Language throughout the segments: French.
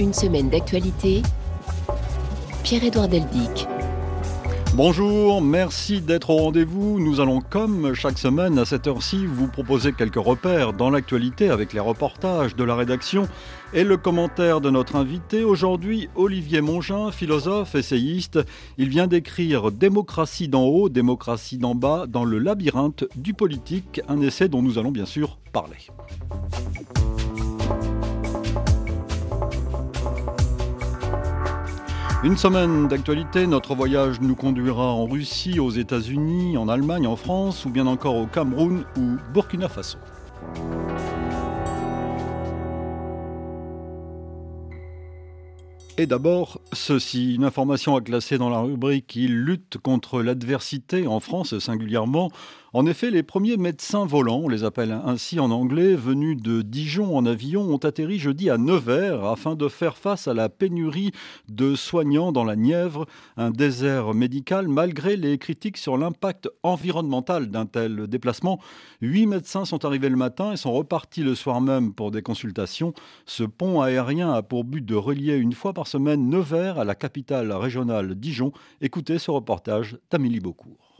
Une semaine d'actualité. Pierre-Édouard Deldic. Bonjour, merci d'être au rendez-vous. Nous allons, comme chaque semaine à cette heure-ci, vous proposer quelques repères dans l'actualité avec les reportages de la rédaction et le commentaire de notre invité. Aujourd'hui, Olivier Mongin, philosophe, essayiste. Il vient d'écrire Démocratie d'en haut, démocratie d'en bas dans le labyrinthe du politique, un essai dont nous allons bien sûr parler. Une semaine d'actualité, notre voyage nous conduira en Russie, aux États-Unis, en Allemagne, en France ou bien encore au Cameroun ou Burkina Faso. Et d'abord, ceci, une information à classer dans la rubrique Il lutte contre l'adversité en France singulièrement. En effet, les premiers médecins volants, on les appelle ainsi en anglais, venus de Dijon en avion, ont atterri jeudi à Nevers afin de faire face à la pénurie de soignants dans la Nièvre, un désert médical, malgré les critiques sur l'impact environnemental d'un tel déplacement. Huit médecins sont arrivés le matin et sont repartis le soir même pour des consultations. Ce pont aérien a pour but de relier une fois par semaine Nevers à la capitale régionale Dijon. Écoutez ce reportage d'Amélie Beaucourt.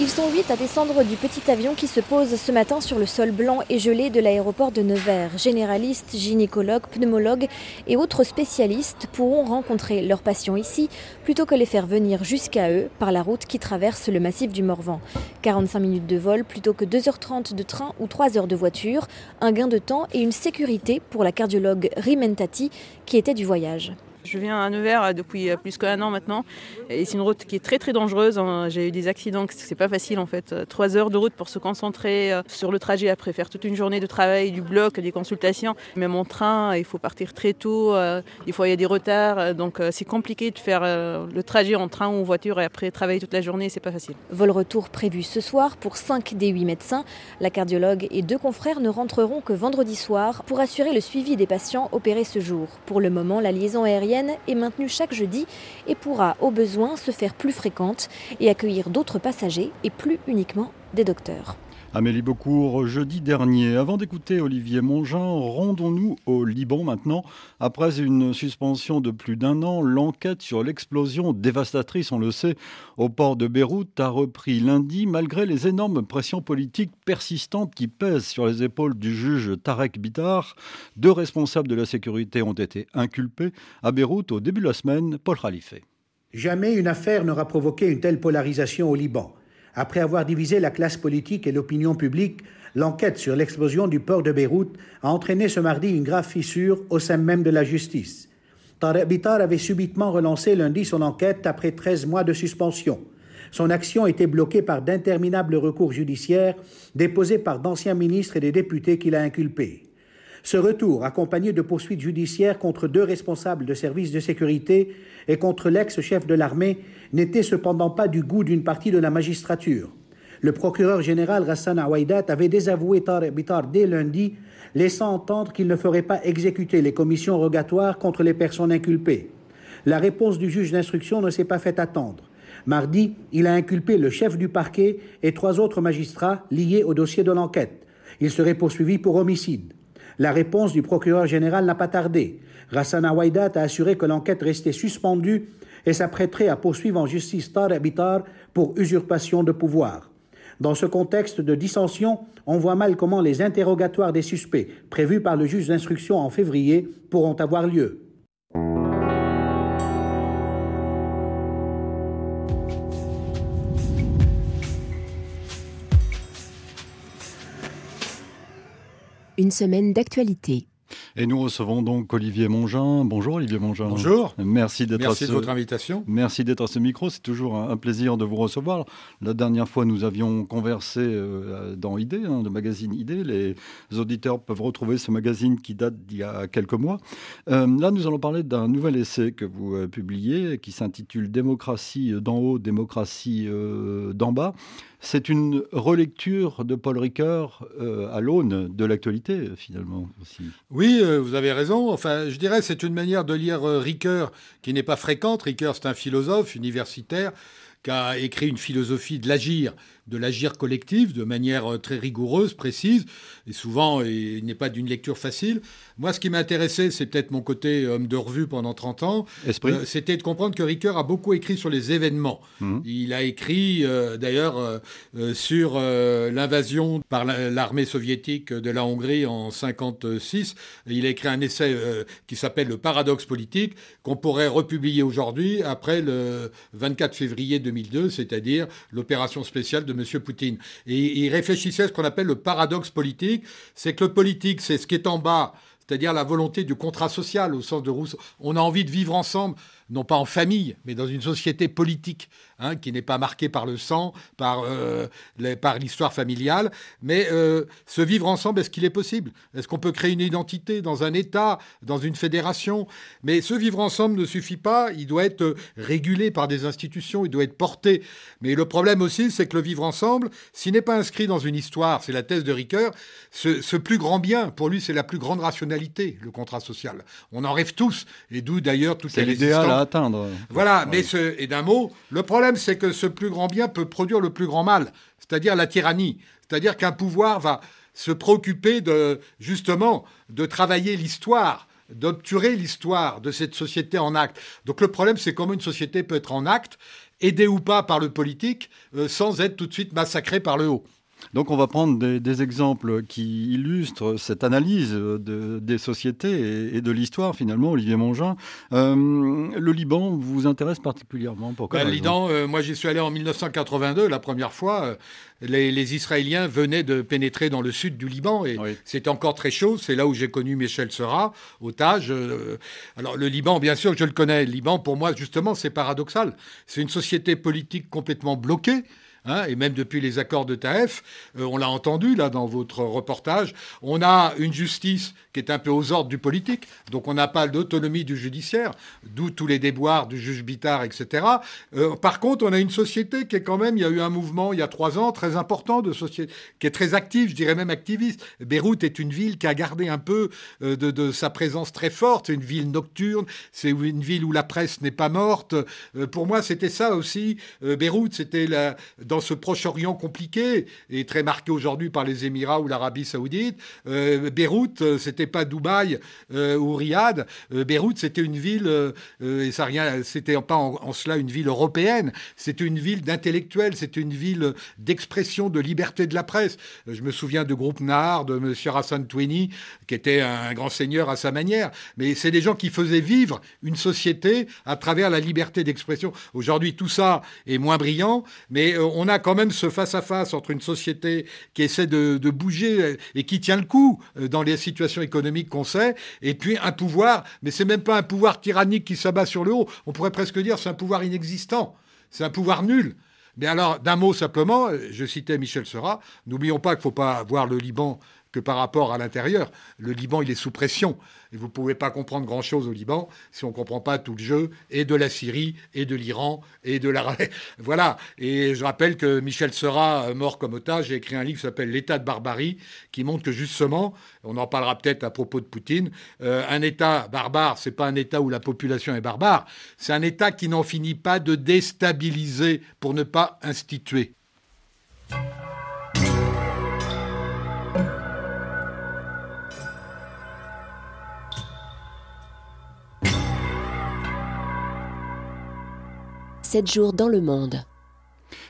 Ils sont huit à descendre du petit avion qui se pose ce matin sur le sol blanc et gelé de l'aéroport de Nevers. Généralistes, gynécologues, pneumologues et autres spécialistes pourront rencontrer leurs patients ici plutôt que les faire venir jusqu'à eux par la route qui traverse le massif du Morvan. 45 minutes de vol plutôt que 2h30 de train ou 3 heures de voiture, un gain de temps et une sécurité pour la cardiologue Rimentati qui était du voyage. Je viens à Nevers depuis plus qu'un an maintenant. Et c'est une route qui est très très dangereuse. J'ai eu des accidents, c'est pas facile en fait. Trois heures de route pour se concentrer euh, sur le trajet après faire toute une journée de travail, du bloc, des consultations. Même en train, il faut partir très tôt. Euh, des fois il y a des retards. Euh, donc c'est compliqué de faire le trajet en train ou en voiture et après travailler toute la journée, c'est pas facile. Vol retour prévu ce soir pour 5 des 8 médecins. La cardiologue et deux confrères ne rentreront que vendredi soir pour assurer le suivi des patients opérés ce jour. Pour le moment, la liaison aérienne est maintenue chaque jeudi et pourra au besoin se faire plus fréquente et accueillir d'autres passagers et plus uniquement des docteurs. Amélie Beaucourt, jeudi dernier. Avant d'écouter Olivier Mongin, rendons-nous au Liban maintenant. Après une suspension de plus d'un an, l'enquête sur l'explosion dévastatrice, on le sait, au port de Beyrouth a repris lundi malgré les énormes pressions politiques persistantes qui pèsent sur les épaules du juge Tarek Bitar. Deux responsables de la sécurité ont été inculpés à Beyrouth au début de la semaine. Paul Khalife. Jamais une affaire n'aura provoqué une telle polarisation au Liban. Après avoir divisé la classe politique et l'opinion publique, l'enquête sur l'explosion du port de Beyrouth a entraîné ce mardi une grave fissure au sein même de la justice. Tarek Bitar avait subitement relancé lundi son enquête après 13 mois de suspension. Son action était bloquée par d'interminables recours judiciaires déposés par d'anciens ministres et des députés qu'il a inculpés. Ce retour, accompagné de poursuites judiciaires contre deux responsables de services de sécurité et contre l'ex-chef de l'armée, n'était cependant pas du goût d'une partie de la magistrature. Le procureur général Rassan Aouaidat avait désavoué Tarek dès lundi, laissant entendre qu'il ne ferait pas exécuter les commissions rogatoires contre les personnes inculpées. La réponse du juge d'instruction ne s'est pas fait attendre. Mardi, il a inculpé le chef du parquet et trois autres magistrats liés au dossier de l'enquête. Il serait poursuivi pour homicide. La réponse du procureur général n'a pas tardé. Rassana Waidat a assuré que l'enquête restait suspendue et s'apprêterait à poursuivre en justice Tar Bitar pour usurpation de pouvoir. Dans ce contexte de dissension, on voit mal comment les interrogatoires des suspects prévus par le juge d'instruction en février pourront avoir lieu. Une semaine d'actualité. Et nous recevons donc Olivier Mongin. Bonjour Olivier Mongin. Bonjour. Merci d'être Merci à ce... de votre invitation. Merci d'être à ce micro. C'est toujours un plaisir de vous recevoir. La dernière fois, nous avions conversé euh, dans Idée, hein, le magazine Idée. Les auditeurs peuvent retrouver ce magazine qui date d'il y a quelques mois. Euh, là, nous allons parler d'un nouvel essai que vous euh, publiez qui s'intitule Démocratie d'en haut, démocratie euh, d'en bas. C'est une relecture de Paul Ricoeur euh, à l'aune de l'actualité, finalement. Aussi. Oui, euh, vous avez raison. Enfin, je dirais c'est une manière de lire euh, Ricoeur qui n'est pas fréquente. Ricoeur, c'est un philosophe universitaire qui a écrit une philosophie de l'agir de l'agir collectif de manière euh, très rigoureuse, précise, et souvent il n'est pas d'une lecture facile. Moi, ce qui m'intéressait, c'est peut-être mon côté homme de revue pendant 30 ans, euh, c'était de comprendre que Ricoeur a beaucoup écrit sur les événements. Mmh. Il a écrit euh, d'ailleurs sur l'invasion par l'armée soviétique de la Hongrie en 56. Il a écrit un essai qui s'appelle Le paradoxe politique, qu'on pourrait republier aujourd'hui après le 24 février 2002, c'est-à-dire l'opération spéciale de M. Poutine. Et il réfléchissait à ce qu'on appelle le paradoxe politique, c'est que le politique, c'est ce qui est en bas, c'est-à-dire la volonté du contrat social au sens de Rousseau. On a envie de vivre ensemble non pas en famille, mais dans une société politique, hein, qui n'est pas marquée par le sang, par, euh, par l'histoire familiale. Mais euh, se vivre ensemble, est-ce qu'il est possible? Est-ce qu'on peut créer une identité dans un État, dans une fédération? Mais se vivre ensemble ne suffit pas, il doit être régulé par des institutions, il doit être porté. Mais le problème aussi, c'est que le vivre ensemble, s'il n'est pas inscrit dans une histoire, c'est la thèse de Ricoeur, ce, ce plus grand bien, pour lui, c'est la plus grande rationalité, le contrat social. On en rêve tous, et d'où d'ailleurs toutes les atteindre. Voilà, mais ce, et d'un mot, le problème c'est que ce plus grand bien peut produire le plus grand mal, c'est-à-dire la tyrannie. C'est-à-dire qu'un pouvoir va se préoccuper de justement de travailler l'histoire d'obturer l'histoire de cette société en acte. Donc le problème, c'est comment une société peut être en acte, aidée ou pas par le politique, euh, sans être tout de suite massacrée par le haut. Donc on va prendre des, exemples qui illustrent cette analyse des sociétés et, de l'histoire finalement, Olivier Mongin. Euh, le Liban vous intéresse particulièrement Pourquoi ben, Le Liban, euh, moi j'y suis allé en 1982, la première fois. Euh, les, Israéliens venaient de pénétrer dans le sud du Liban et c'était encore très chaud. C'est là où j'ai connu Michel Serra, otage. alors le Liban, bien sûr, je le connais. Le Liban, pour moi, justement, c'est paradoxal. C'est une société politique complètement bloquée. Hein, et même depuis les accords de Taef, euh, on l'a entendu là dans votre reportage, on a une justice est un peu aux ordres du politique, donc on n'a pas d'autonomie du judiciaire, d'où tous les déboires du juge Bittard, etc. Euh, par contre, on a une société qui est quand même, il y a eu un mouvement il y a trois ans très important de société, qui est très actif, je dirais même activiste. Beyrouth est une ville qui a gardé un peu euh, de, sa présence très forte, une ville nocturne, c'est une ville où la presse n'est pas morte. pour moi, c'était ça aussi. Beyrouth, c'était dans ce Proche-Orient compliqué et très marqué aujourd'hui par les Émirats ou l'Arabie Saoudite. Euh, Beyrouth, euh, c'était pas Dubaï euh, ou Riyad. Beyrouth, c'était une ville et ça rien, c'était pas en, cela une ville européenne. C'était une ville d'intellectuels. C'était une ville d'expression, de liberté de la presse. Je me souviens de groupe Nahar, de M. Hassan Tweni, qui était un grand seigneur à sa manière. Mais c'est des gens qui faisaient vivre une société à travers la liberté d'expression. Aujourd'hui, tout ça est moins brillant, mais on a quand même ce face-à-face entre une société qui essaie de, bouger et qui tient le coup euh, dans les situations économiques qu'on sait, et puis un pouvoir, mais c'est même pas un pouvoir tyrannique qui s'abat sur le haut, on pourrait presque dire c'est un pouvoir inexistant, c'est un pouvoir nul. Mais alors, d'un mot simplement, je citais Michel Serra, n'oublions pas qu'il ne faut pas voir le Liban par rapport à l'intérieur. Le Liban, il est sous pression. Et vous ne pouvez pas comprendre grand-chose au Liban si on ne comprend pas tout le jeu, et de la Syrie, et de l'Iran, et de la... voilà. Et je rappelle que Michel Serra, mort comme otage, a écrit un livre qui s'appelle L'État de barbarie, qui montre que justement, on en parlera peut-être à propos de Poutine, euh, un État barbare, c'est pas un État où la population est barbare, c'est un État qui n'en finit pas de déstabiliser pour ne pas instituer. Sept jours dans le monde.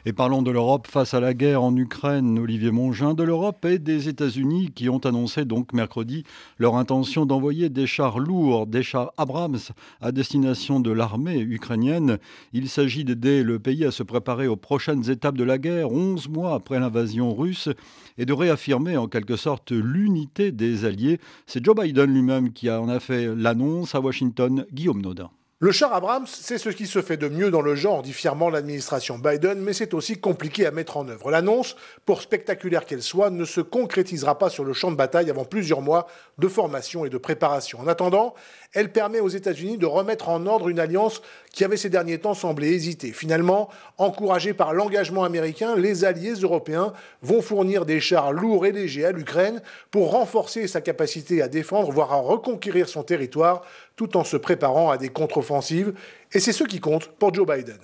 Et parlons de l'Europe face à la guerre en Ukraine, Olivier Mongin, de l'Europe et des États-Unis qui ont annoncé donc mercredi leur intention d'envoyer des chars lourds, des chars Abrams à destination de l'armée ukrainienne. Il s'agit d'aider le pays à se préparer aux prochaines étapes de la guerre, 11 mois après l'invasion russe, et de réaffirmer en quelque sorte l'unité des alliés. C'est Joe Biden lui-même qui en a fait l'annonce à Washington, Guillaume Nodin. Le char Abrams, c'est ce qui se fait de mieux dans le genre, dit fièrement l'administration Biden, mais c'est aussi compliqué à mettre en œuvre. L'annonce, pour spectaculaire qu'elle soit, ne se concrétisera pas sur le champ de bataille avant plusieurs mois de formation et de préparation. En attendant, elle permet aux États-Unis de remettre en ordre une alliance qui avait ces derniers temps semblé hésiter. Finalement, encouragés par l'engagement américain, les alliés européens vont fournir des chars lourds et légers à l'Ukraine pour renforcer sa capacité à défendre, voire à reconquérir son territoire, tout en se préparant à des contre-offensives. Et c'est ce qui compte pour Joe Biden.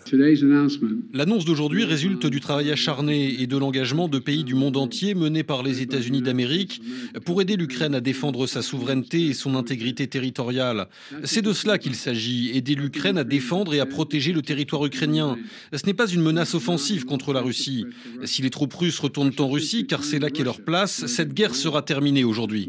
L'annonce d'aujourd'hui résulte du travail acharné et de l'engagement de pays du monde entier menés par les États-Unis d'Amérique pour aider l'Ukraine à défendre sa souveraineté et son intégrité territoriale. C'est de cela qu'il s'agit, aider l'Ukraine à défendre et à protéger le territoire ukrainien. Ce n'est pas une menace offensive contre la Russie. Si les troupes russes retournent en Russie, car c'est là qu'est leur place, cette guerre sera terminée aujourd'hui.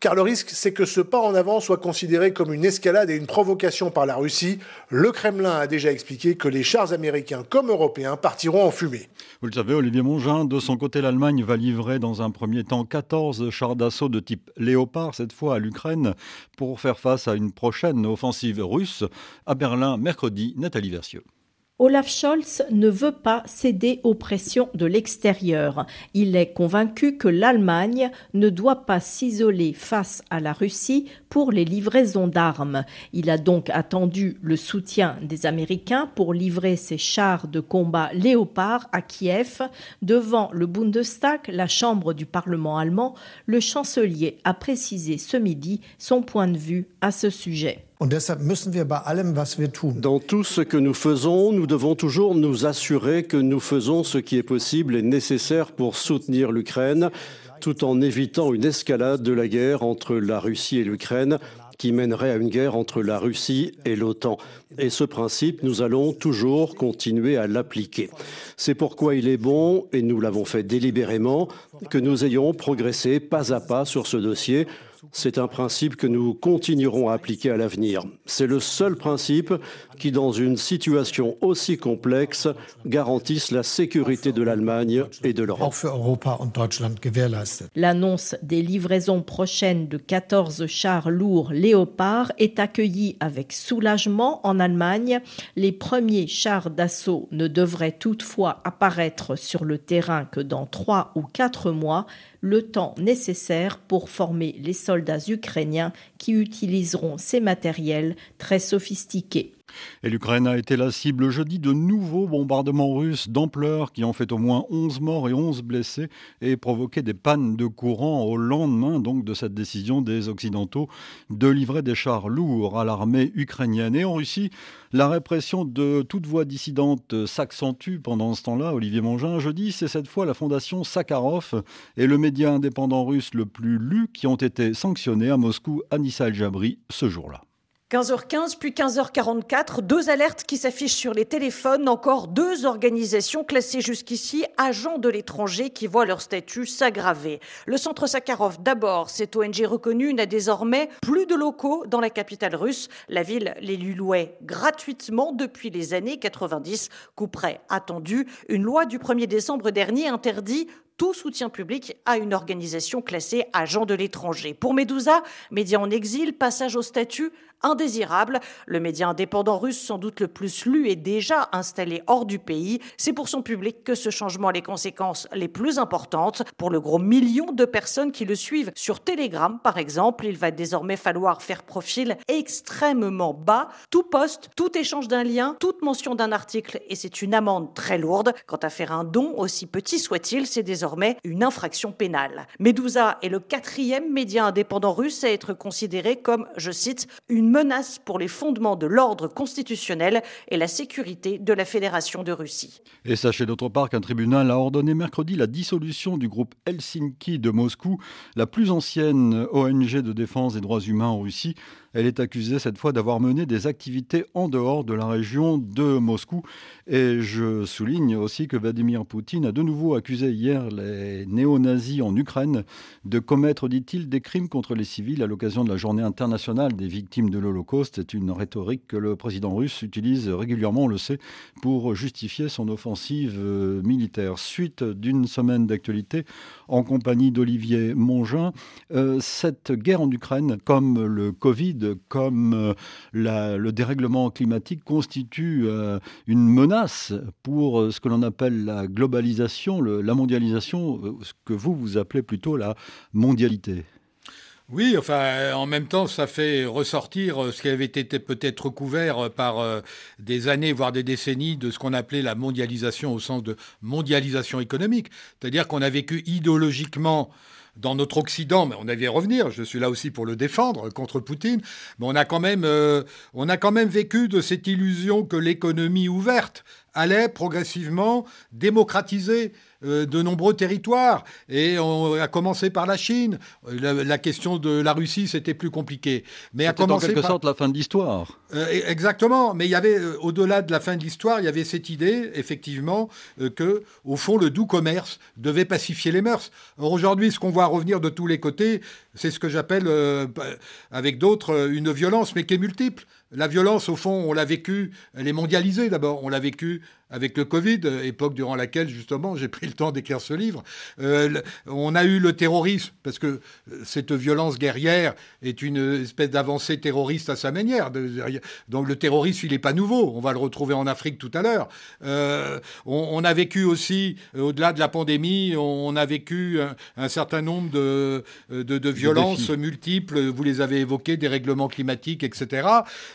Car le risque, c'est que ce pas en avant soit considéré comme une escalade et une provocation par la Russie. Le Kremlin a déjà expliqué que les chars américains comme européens partiront en fumée. Vous le savez, Olivier Mongin, de son côté, l'Allemagne va livrer dans un premier temps 14 chars d'assaut de type Léopard, cette fois à l'Ukraine, pour faire face à une prochaine offensive russe. À Berlin, mercredi, Nathalie Versieux. Olaf Scholz ne veut pas céder aux pressions de l'extérieur. Il est convaincu que l'Allemagne ne doit pas s'isoler face à la Russie pour les livraisons d'armes. Il a donc attendu le soutien des Américains pour livrer ses chars de combat Léopard à Kiev. Devant le Bundestag, la chambre du Parlement allemand, le chancelier a précisé ce midi son point de vue à ce sujet. Dans tout ce que nous faisons, nous devons toujours nous assurer que nous faisons ce qui est possible et nécessaire pour soutenir l'Ukraine, tout en évitant une escalade de la guerre entre la Russie et l'Ukraine qui mènerait à une guerre entre la Russie et l'OTAN. Et ce principe, nous allons toujours continuer à l'appliquer. C'est pourquoi il est bon, et nous l'avons fait délibérément, que nous ayons progressé pas à pas sur ce dossier c'est un principe que nous continuerons à appliquer à l'avenir. C'est le seul principe qui, dans une situation aussi complexe, garantisse la sécurité de l'Allemagne et de l'Europe. L'annonce des livraisons prochaines de 14 chars lourds Léopard est accueillie avec soulagement en Allemagne. Les premiers chars d'assaut ne devraient toutefois apparaître sur le terrain que dans trois ou quatre mois, le temps nécessaire pour former les soldats ukrainiens qui utiliseront ces matériels très sophistiqués. Et l'Ukraine a été la cible jeudi de nouveaux bombardements russes d'ampleur qui ont fait au moins 11 morts et 11 blessés et provoqué des pannes de courant au lendemain de cette décision des Occidentaux de livrer des chars lourds à l'armée ukrainienne. Et en Russie, la répression de toute voix dissidente s'accentue pendant ce temps-là. Olivier Mangin, jeudi, c'est cette fois la fondation Sakharov et le média indépendant russe le plus lu qui ont été sanctionnés à Moscou, Anissa El-Jabri, ce jour-là. 15h15 puis 15h44, deux alertes qui s'affichent sur les téléphones, encore deux organisations classées jusqu'ici agents de l'étranger qui voient leur statut s'aggraver. Le centre Sakharov d'abord, cette ONG reconnue n'a désormais plus de locaux dans la capitale russe. La ville les lui louait gratuitement depuis les années 90, coup près attendu. Une loi du 1er décembre dernier interdit tout soutien public à une organisation classée agent de l'étranger. Pour Medouza, média en exil, passage au statut indésirable. Le média indépendant russe, sans doute le plus lu, est déjà installé hors du pays. C'est pour son public que ce changement a les conséquences les plus importantes. Pour le gros million de personnes qui le suivent sur Telegram, par exemple, il va désormais falloir faire profil extrêmement bas. Tout poste, tout échange d'un lien, toute mention d'un article, et c'est une amende très lourde. Quant à faire un don, aussi petit soit-il, c'est désormais une infraction pénale. Medusa est le quatrième média indépendant russe à être considéré comme, je cite, une menace pour les fondements de l'ordre constitutionnel et la sécurité de la Fédération de Russie. Et sachez d'autre part qu'un tribunal a ordonné mercredi la dissolution du groupe Helsinki de Moscou, la plus ancienne ONG de défense des droits humains en Russie. Elle est accusée cette fois d'avoir mené des activités en dehors de la région de Moscou. Et je souligne aussi que Vladimir Poutine a de nouveau accusé hier les néo-nazis en Ukraine de commettre, dit-il, des crimes contre les civils à l'occasion de la journée internationale des victimes de l'Holocauste. C'est une rhétorique que le président russe utilise régulièrement, on le sait, pour justifier son offensive euh, militaire. Suite d'une semaine d'actualité en compagnie d'Olivier Mongin, euh, cette guerre en Ukraine, comme le Covid, comme euh, le dérèglement climatique constitue euh, une menace pour ce que l'on appelle la globalisation, la mondialisation, ce que vous, vous appelez plutôt la mondialité. Oui, enfin, en même temps, ça fait ressortir ce qui avait été peut-être recouvert par des années, voire des décennies, de ce qu'on appelait la mondialisation au sens de mondialisation économique. C'est-à-dire qu'on a vécu idéologiquement dans notre Occident, mais on avait y revenir, je suis là aussi pour le défendre contre Poutine, mais on a quand même, euh, on a quand même vécu de cette illusion que l'économie ouverte allait progressivement démocratiser euh, de nombreux territoires. Et on a commencé par la Chine. La, question de la Russie, c'était plus compliqué. Mais à commencer en quelque sorte la fin de l'histoire. Euh, exactement. Mais il y avait, euh, au-delà de la fin de l'histoire, il y avait cette idée, effectivement, que, au fond, le doux commerce devait pacifier les mœurs. Or, aujourd'hui, ce qu'on voit revenir de tous les côtés, c'est ce que j'appelle, avec d'autres, une violence, mais qui est multiple. La violence, au fond, on l'a vécu, elle est mondialisée d'abord. On l'a vécu avec le Covid, époque durant laquelle, justement, j'ai pris le temps d'écrire ce livre. Euh, on a eu le terrorisme, parce que euh, cette violence guerrière est une espèce d'avancée terroriste à sa manière. Donc le terrorisme, il n'est pas nouveau. On va le retrouver en Afrique tout à l'heure. Euh, on, a vécu aussi, au-delà de la pandémie, on, a vécu un, certain nombre de, de, violences multiples. Vous les avez évoquées, des règlements climatiques, etc.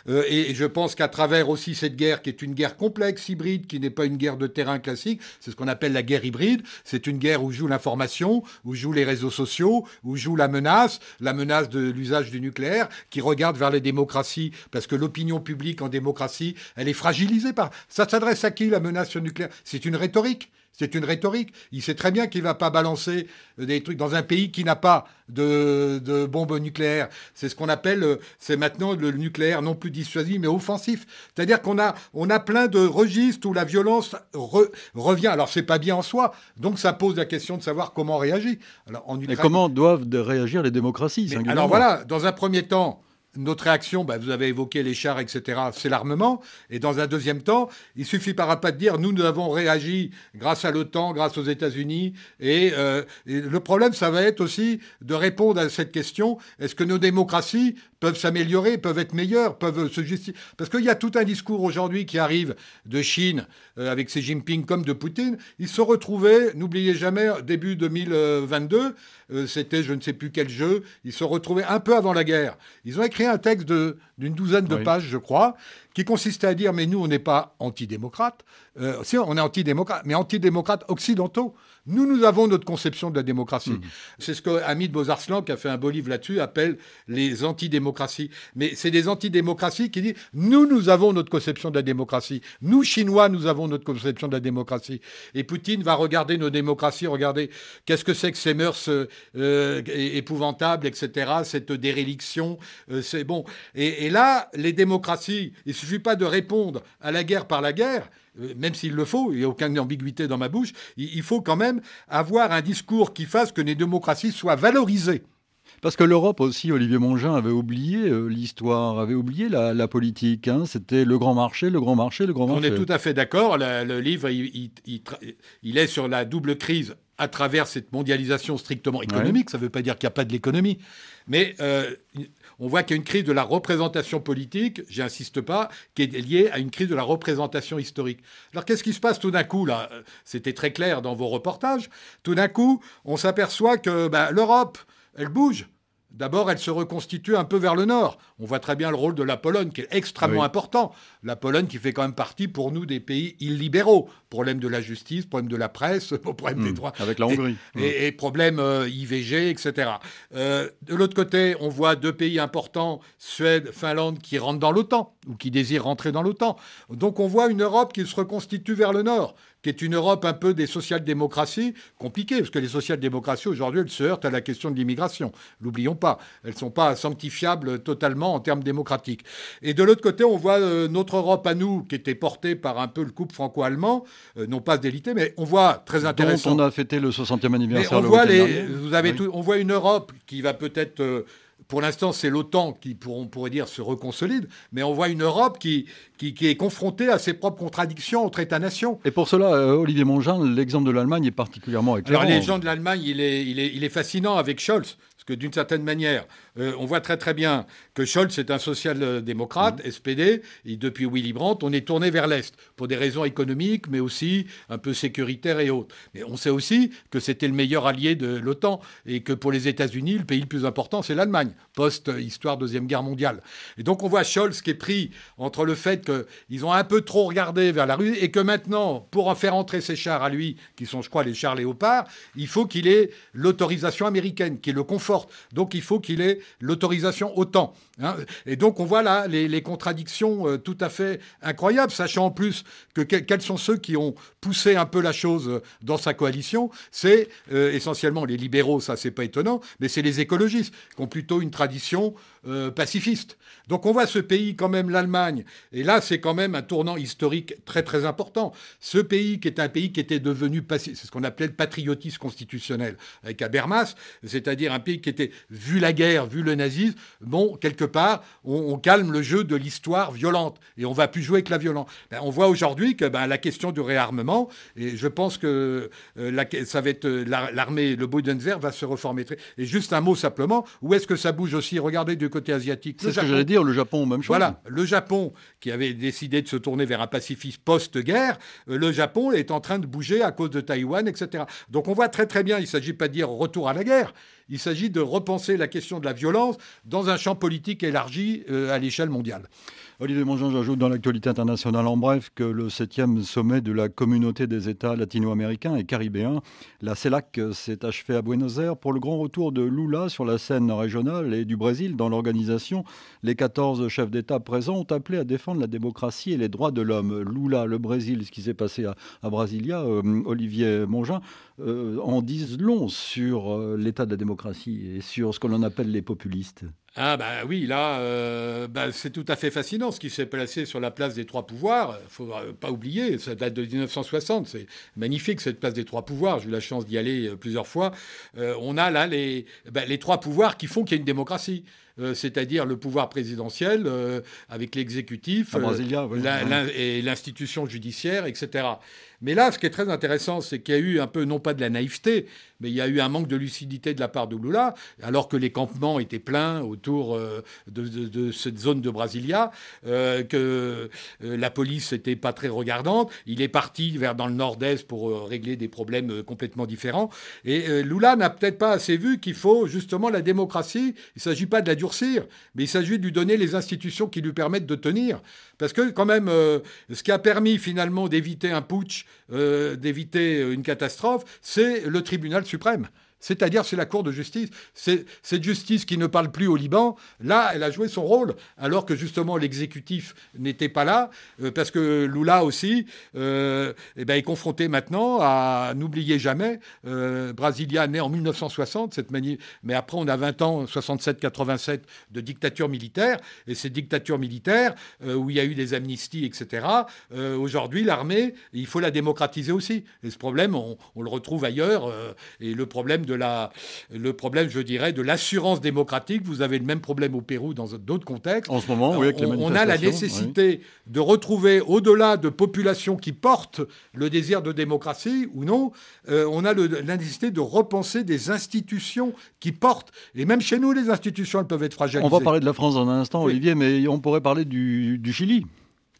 et, je pense qu'à travers aussi cette guerre, qui est une guerre complexe, hybride, qui n'est pas une guerre de terrain classique, c'est ce qu'on appelle la guerre hybride. C'est une guerre où joue l'information, où jouent les réseaux sociaux, où joue la menace, la menace de l'usage du nucléaire, qui regarde vers les démocraties, parce que l'opinion publique en démocratie, elle est fragilisée par... Ça s'adresse à qui la menace nucléaire? C'est une rhétorique. C'est une rhétorique. Il sait très bien qu'il ne va pas balancer des trucs dans un pays qui n'a pas de, de bombes nucléaires. C'est ce qu'on appelle, euh, c'est maintenant le nucléaire non plus dissuasif, mais offensif. C'est-à-dire qu'on a, on a plein de registres où la violence revient. Alors, c'est pas bien en soi. Donc, ça pose la question de savoir comment on réagit. Alors, en Et comment doivent réagir les démocraties Alors voilà, dans un premier temps, notre réaction, bah, vous avez évoqué les chars, etc., c'est l'armement. Et dans un deuxième temps, il suffit pas de dire nous, nous avons réagi grâce à l'OTAN, grâce aux États-Unis. Euh, et, le problème, ça va être aussi de répondre à cette question est-ce que nos démocraties peuvent s'améliorer, peuvent être meilleures, peuvent se justifier? Parce qu'il y a tout un discours aujourd'hui qui arrive de Chine euh, avec Xi Jinping comme de Poutine. Ils se retrouvaient, n'oubliez jamais, début 2022, euh, c'était je ne sais plus quel jeu, ils se retrouvaient un peu avant la guerre. Ils ont écrit un texte d'une douzaine de pages, je crois, qui consistait à dire mais nous, on n'est pas antidémocrates. Euh, si, on est antidémocrates, mais antidémocrates occidentaux. Nous, nous avons notre conception de la démocratie. Mmh. C'est ce que Hamid Bozarslan, qui a fait un beau livre là-dessus, appelle les antidémocraties. Mais c'est des antidémocraties qui disent nous, nous avons notre conception de la démocratie. Nous, Chinois, nous avons notre conception de la démocratie. Et Poutine va regarder nos démocraties, regarder qu'est-ce que c'est que ces mœurs euh, épouvantables, etc., cette déréliction. Euh, c'est bon. Et, et, là, les démocraties, suffit pas de répondre à la guerre par la guerre. Euh, même s'il le faut, il n'y a aucune ambiguïté dans ma bouche, il faut quand même avoir un discours qui fasse que les démocraties soient valorisées. Parce que l'Europe aussi, Olivier Mongin avait oublié euh, l'histoire, avait oublié la, politique. Hein. C'était le grand marché, le grand marché, le grand marché. On est tout à fait d'accord. Le, livre, il, est sur la double crise à travers cette mondialisation strictement économique. Ça ne veut pas dire qu'il n'y a pas de l'économie. Mais euh, on voit qu'il y a une crise de la représentation politique, j'insiste pas, qui est liée à une crise de la représentation historique. Alors qu'est-ce qui se passe tout d'un coup là? C'était très clair dans vos reportages. Tout d'un coup, on s'aperçoit que bah, l'Europe, elle bouge. D'abord, elle se reconstitue un peu vers le nord. On voit très bien le rôle de la Pologne, qui est extrêmement important. La Pologne qui fait quand même partie pour nous des pays illibéraux. Problème de la justice, problème de la presse, problème des hmm. droits. Avec la Hongrie. Et, hmm. problème euh, IVG, etc. Euh, de l'autre côté, on voit deux pays importants, Suède, Finlande, qui rentrent dans l'OTAN, ou qui désirent rentrer dans l'OTAN. Donc on voit une Europe qui se reconstitue vers le nord qui est une Europe un peu des social-démocraties, compliquée, parce que les social-démocraties, aujourd'hui, elles se heurtent à la question de l'immigration. L'oublions pas. Elles ne sont pas sanctifiables totalement en termes démocratiques. Et de l'autre côté, on voit euh, notre Europe à nous, qui était portée par un peu le couple franco-allemand, euh, non pas délité, mais on voit très intéressant. Dont on a fêté le 60e anniversaire. on, voit les, vous avez tout, on voit une Europe qui va peut-être euh, pour l'instant, c'est l'OTAN qui, on pourrait dire, se reconsolide, mais on voit une Europe qui, qui, est confrontée à ses propres contradictions entre États-nations. Et pour cela, euh, Olivier Mongin, l'exemple de l'Allemagne est particulièrement éclairant. Alors, l'exemple de l'Allemagne, il est, il, est, il est fascinant avec Scholz. Parce que d'une certaine manière, euh, on voit très très bien que Scholz est un social-démocrate, mmh. SPD, et depuis Willy Brandt, on est tourné vers l'Est, pour des raisons économiques, mais aussi un peu sécuritaires et autres. Mais on sait aussi que c'était le meilleur allié de l'OTAN, et que pour les États-Unis, le pays le plus important, c'est l'Allemagne, post-histoire Deuxième Guerre mondiale. Et donc on voit Scholz qui est pris entre le fait qu'ils ont un peu trop regardé vers la rue, et que maintenant, pour en faire entrer ses chars à lui, qui sont, je crois, les chars léopards, il faut qu'il ait l'autorisation américaine, qui le confort donc il faut qu'il ait l'autorisation autant. Hein. Et donc on voit là les, contradictions euh, tout à fait incroyables, sachant en plus que quels sont ceux qui ont poussé un peu la chose dans sa coalition. C'est euh, essentiellement les libéraux, ça c'est pas étonnant, mais c'est les écologistes qui ont plutôt une tradition pacifiste. Donc on voit ce pays quand même, l'Allemagne, et là c'est quand même un tournant historique très très important. Ce pays qui est un pays qui était devenu c'est ce qu'on appelait le patriotisme constitutionnel avec Habermas, c'est-à-dire un pays qui était vu la guerre, vu le nazisme, bon quelque part, on, calme le jeu de l'histoire violente et on va plus jouer avec la violence. Ben, on voit aujourd'hui que ben, la question du réarmement, et je pense que euh, ça va être euh, l'armée, le Bodenzer va se reformer. Et juste un mot simplement, où est-ce que ça bouge aussi? Regardez du côté asiatique. C'est ce que j'allais dire, le Japon, même chose. Voilà, le Japon qui avait décidé de se tourner vers un pacifisme post-guerre, euh, le Japon est en train de bouger à cause de Taïwan, etc. Donc on voit très très bien, il ne s'agit pas de dire retour à la guerre, il s'agit de repenser la question de la violence dans un champ politique élargi euh, à l'échelle mondiale. Olivier Mongeon, j'ajoute dans l'actualité internationale en bref que le septième sommet de la communauté des États latino-américains et caribéens, la CELAC, s'est achevé à Buenos Aires pour le grand retour de Lula sur la scène régionale et du Brésil dans l'organisation. Les 14 chefs d'État présents ont appelé à défendre la démocratie et les droits de l'homme. Lula, le Brésil, ce qui s'est passé à, Brasilia, euh, Olivier Mongin, euh, en disent long sur euh, l'état de la démocratie et sur ce que l'on appelle les populistes. Ah bah oui, là, euh, bah, c'est tout à fait fascinant ce qui s'est placé sur la place des trois pouvoirs. Il faut pas oublier, ça date de 1960. C'est magnifique cette place des trois pouvoirs. J'ai eu la chance d'y aller plusieurs fois. on a là les, bah, les trois pouvoirs qui font qu'il y a une démocratie. c'est-à-dire le pouvoir présidentiel avec l'exécutif et l'institution judiciaire, etc. Mais là, ce qui est très intéressant, c'est qu'il y a eu un peu, non pas de la naïveté, mais il y a eu un manque de lucidité de la part de Lula, alors que les campements étaient pleins autour euh, de, cette zone de Brasilia, euh, que euh, la police n'était pas très regardante. Il est parti vers dans le nord-est pour régler des problèmes complètement différents. Et Lula n'a peut-être pas assez vu qu'il faut justement la démocratie. Il ne s'agit pas de la durcir, mais il s'agit de lui donner les institutions qui lui permettent de tenir. Parce que quand même, ce qui a permis finalement d'éviter un putsch d'éviter une catastrophe, c'est le tribunal suprême. C'est-à-dire, c'est la Cour de justice. C'est cette justice qui ne parle plus au Liban. Là, elle a joué son rôle, alors que justement l'exécutif n'était pas là, euh, parce que Lula aussi euh, eh ben, est confronté maintenant à, n'oubliez jamais, euh, Brasilia naît en 1960, cette mais après on a 20 ans, 67-87, de dictature militaire, et ces dictatures militaires, où il y a eu des amnisties, etc., aujourd'hui, l'armée, il faut la démocratiser aussi. Et ce problème, on le retrouve ailleurs, et le problème de la, le problème, je dirais, de l'assurance démocratique. Vous avez le même problème au Pérou dans d'autres contextes. En ce moment, oui, avec on, on a la nécessité de retrouver, au-delà de populations qui portent le désir de démocratie ou non, euh, on a la nécessité de repenser des institutions qui portent. Et même chez nous, les institutions, elles peuvent être fragilisées. On va parler de la France dans un instant, Olivier, mais on pourrait parler du Chili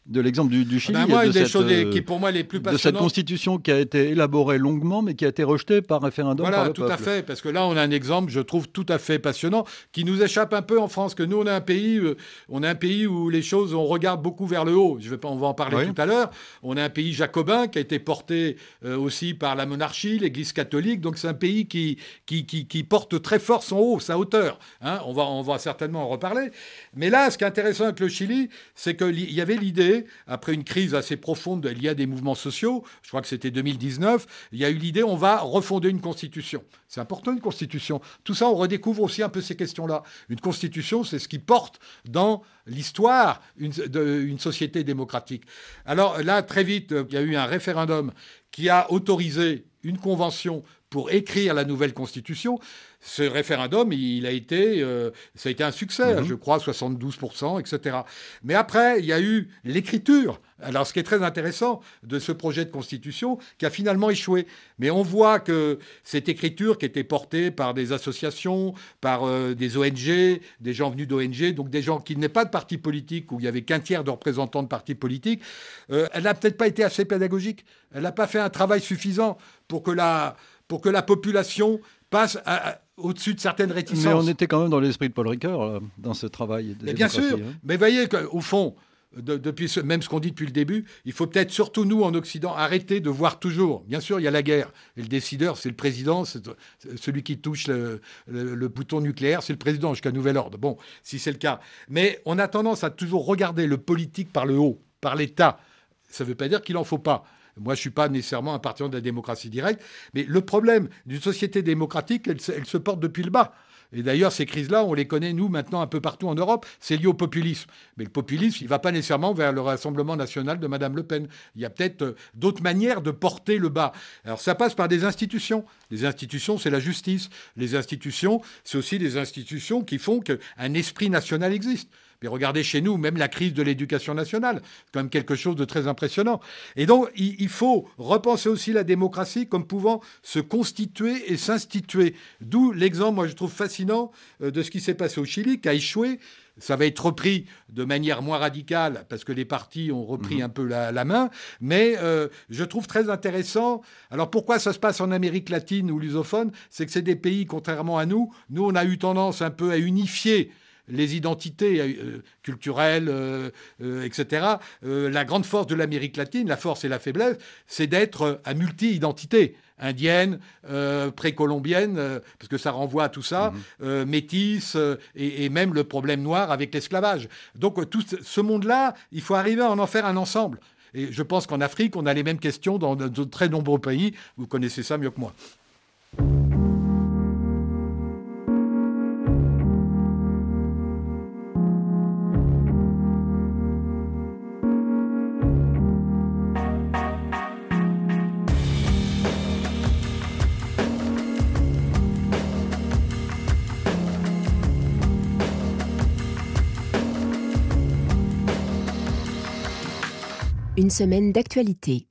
de l'exemple du, du, Chili. Ben moi, une des choses qui, pour moi, les plus De cette constitution qui a été élaborée longuement, mais qui a été rejetée par référendum. Voilà, par le tout à fait. Parce que là, on a un exemple, je trouve, tout à fait passionnant, qui nous échappe un peu en France. Que nous, on a un pays, euh, on a un pays où les choses, on regarde beaucoup vers le haut. Je vais pas, on va en parler tout à l'heure. On a un pays jacobin qui a été porté euh, aussi par la monarchie, l'Église catholique. Donc, c'est un pays qui qui, qui, qui, porte très fort son haut, sa hauteur. Hein. on, va, on va certainement en reparler. Mais là, ce qui est intéressant avec le Chili, c'est qu'il y avait l'idée, après une crise assez profonde liée à des mouvements sociaux, je crois que c'était 2019, il y a eu l'idée, on va refonder une constitution. C'est important une constitution. Tout ça, on redécouvre aussi un peu ces questions-là. Une constitution, c'est ce qui porte dans l'histoire d'une société démocratique. Alors là, très vite, il y a eu un référendum qui a autorisé une convention pour écrire la nouvelle constitution. Ce référendum, il a été, euh, ça a été un succès, mhm. je crois, 72%, etc. Mais après, il y a eu l'écriture. Alors, ce qui est très intéressant de ce projet de constitution, qui a finalement échoué. Mais on voit que cette écriture qui était portée par des associations, par euh, des ONG, des gens venus d'ONG, donc des gens qui n'aient pas de parti politique, où il y avait qu'un tiers de représentants de partis politiques, euh, elle n'a peut-être pas été assez pédagogique. Elle n'a pas fait un travail suffisant pour que la, pour que la population passe au-dessus de certaines réticences. Mais on était quand même dans l'esprit de Paul Ricoeur, euh, dans ce travail. Mais bien sûr. Hein. Mais voyez qu'au fond, depuis même ce qu'on dit depuis le début, il faut peut-être surtout nous en Occident arrêter de voir toujours. Bien sûr, il y a la guerre et le décideur, c'est le président, c'est celui qui touche le, le bouton nucléaire, c'est le président jusqu'à nouvel ordre. Bon, si c'est le cas, mais on a tendance à toujours regarder le politique par le haut, par l'État. Ça ne veut pas dire qu'il en faut pas. Moi, je ne suis pas nécessairement un partisan de la démocratie directe, mais le problème d'une société démocratique, elle, se porte depuis le bas. Et d'ailleurs, ces crises-là, on les connaît, nous, maintenant, un peu partout en Europe. C'est lié au populisme. Mais le populisme, il ne va pas nécessairement vers le Rassemblement national de Mme Le Pen. Il y a peut-être euh, d'autres manières de porter le bas. Alors, ça passe par des institutions. Les institutions, c'est la justice. Les institutions, c'est aussi des institutions qui font qu'un esprit national existe. Mais regardez chez nous, même la crise de l'éducation nationale, c'est quand même quelque chose de très impressionnant. Et donc, il, faut repenser aussi la démocratie comme pouvant se constituer et s'instituer. D'où l'exemple, moi, je trouve fascinant euh, de ce qui s'est passé au Chili, qui a échoué. Ça va être repris de manière moins radicale parce que les partis ont repris mhm. un peu la, main, mais euh, je trouve très intéressant. Alors pourquoi ça se passe en Amérique latine ou lusophone? C'est que c'est des pays, contrairement à nous, nous on a eu tendance un peu à unifier les identités euh, culturelles, euh, euh, etc. la grande force de l'Amérique latine, la force et la faiblesse, c'est d'être à multi-identité indienne, précolombienne, parce que ça renvoie à tout ça, mhm. métisse, et, même le problème noir avec l'esclavage. Donc tout ce monde-là, il faut arriver à en faire un ensemble. Et je pense qu'en Afrique, on a les mêmes questions dans de très nombreux pays. Vous connaissez ça mieux que moi. Semaine d'actualité.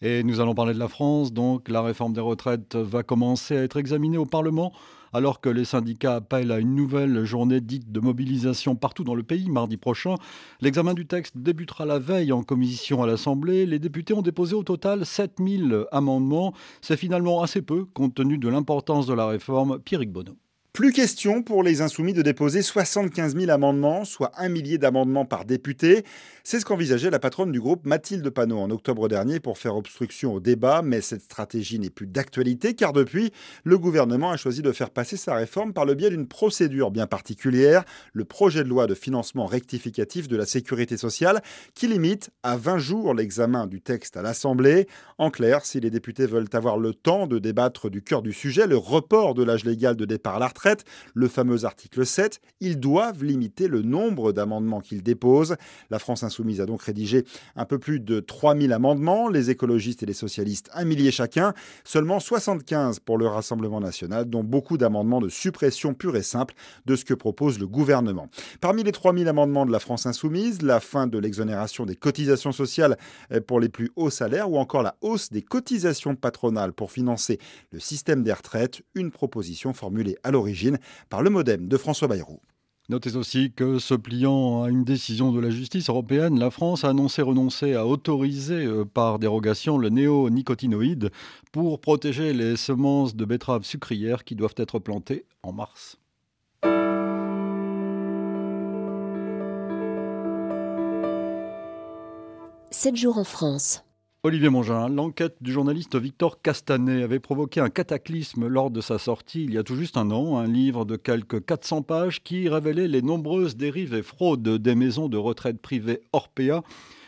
Et nous allons parler de la France. Donc, la réforme des retraites va commencer à être examinée au Parlement, alors que les syndicats appellent à une nouvelle journée dite de mobilisation partout dans le pays mardi prochain. L'examen du texte débutera la veille en commission à l'Assemblée. Les députés ont déposé au total 7000 amendements. C'est finalement assez peu compte tenu de l'importance de la réforme. Pierrick Bonneau. Plus question pour les insoumis de déposer 75 000 amendements, soit un millier d'amendements par député. C'est ce qu'envisageait la patronne du groupe Mathilde Panot en octobre dernier pour faire obstruction au débat, mais cette stratégie n'est plus d'actualité car depuis, le gouvernement a choisi de faire passer sa réforme par le biais d'une procédure bien particulière, le projet de loi de financement rectificatif de la sécurité sociale, qui limite à 20 jours l'examen du texte à l'Assemblée. En clair, si les députés veulent avoir le temps de débattre du cœur du sujet, le report de l'âge légal de départ à le fameux article 7, ils doivent limiter le nombre d'amendements qu'ils déposent. La France insoumise a donc rédigé un peu plus de 3000 amendements, les écologistes et les socialistes un millier chacun, seulement 75 pour le Rassemblement national, dont beaucoup d'amendements de suppression pure et simple de ce que propose le gouvernement. Parmi les 3000 amendements de la France insoumise, la fin de l'exonération des cotisations sociales pour les plus hauts salaires ou encore la hausse des cotisations patronales pour financer le système des retraites, une proposition formulée à l'origine par le modem de François Bayrou. Notez aussi que, se pliant à une décision de la justice européenne, la France a annoncé renoncer à autoriser euh, par dérogation le néonicotinoïde pour protéger les semences de betteraves sucrières qui doivent être plantées en mars. Sept jours en France. Olivier Mongin, l'enquête du journaliste Victor Castanet avait provoqué un cataclysme lors de sa sortie il y a tout juste un an, un livre de quelques 400 pages qui révélait les nombreuses dérives et fraudes des maisons de retraite privées Orpea.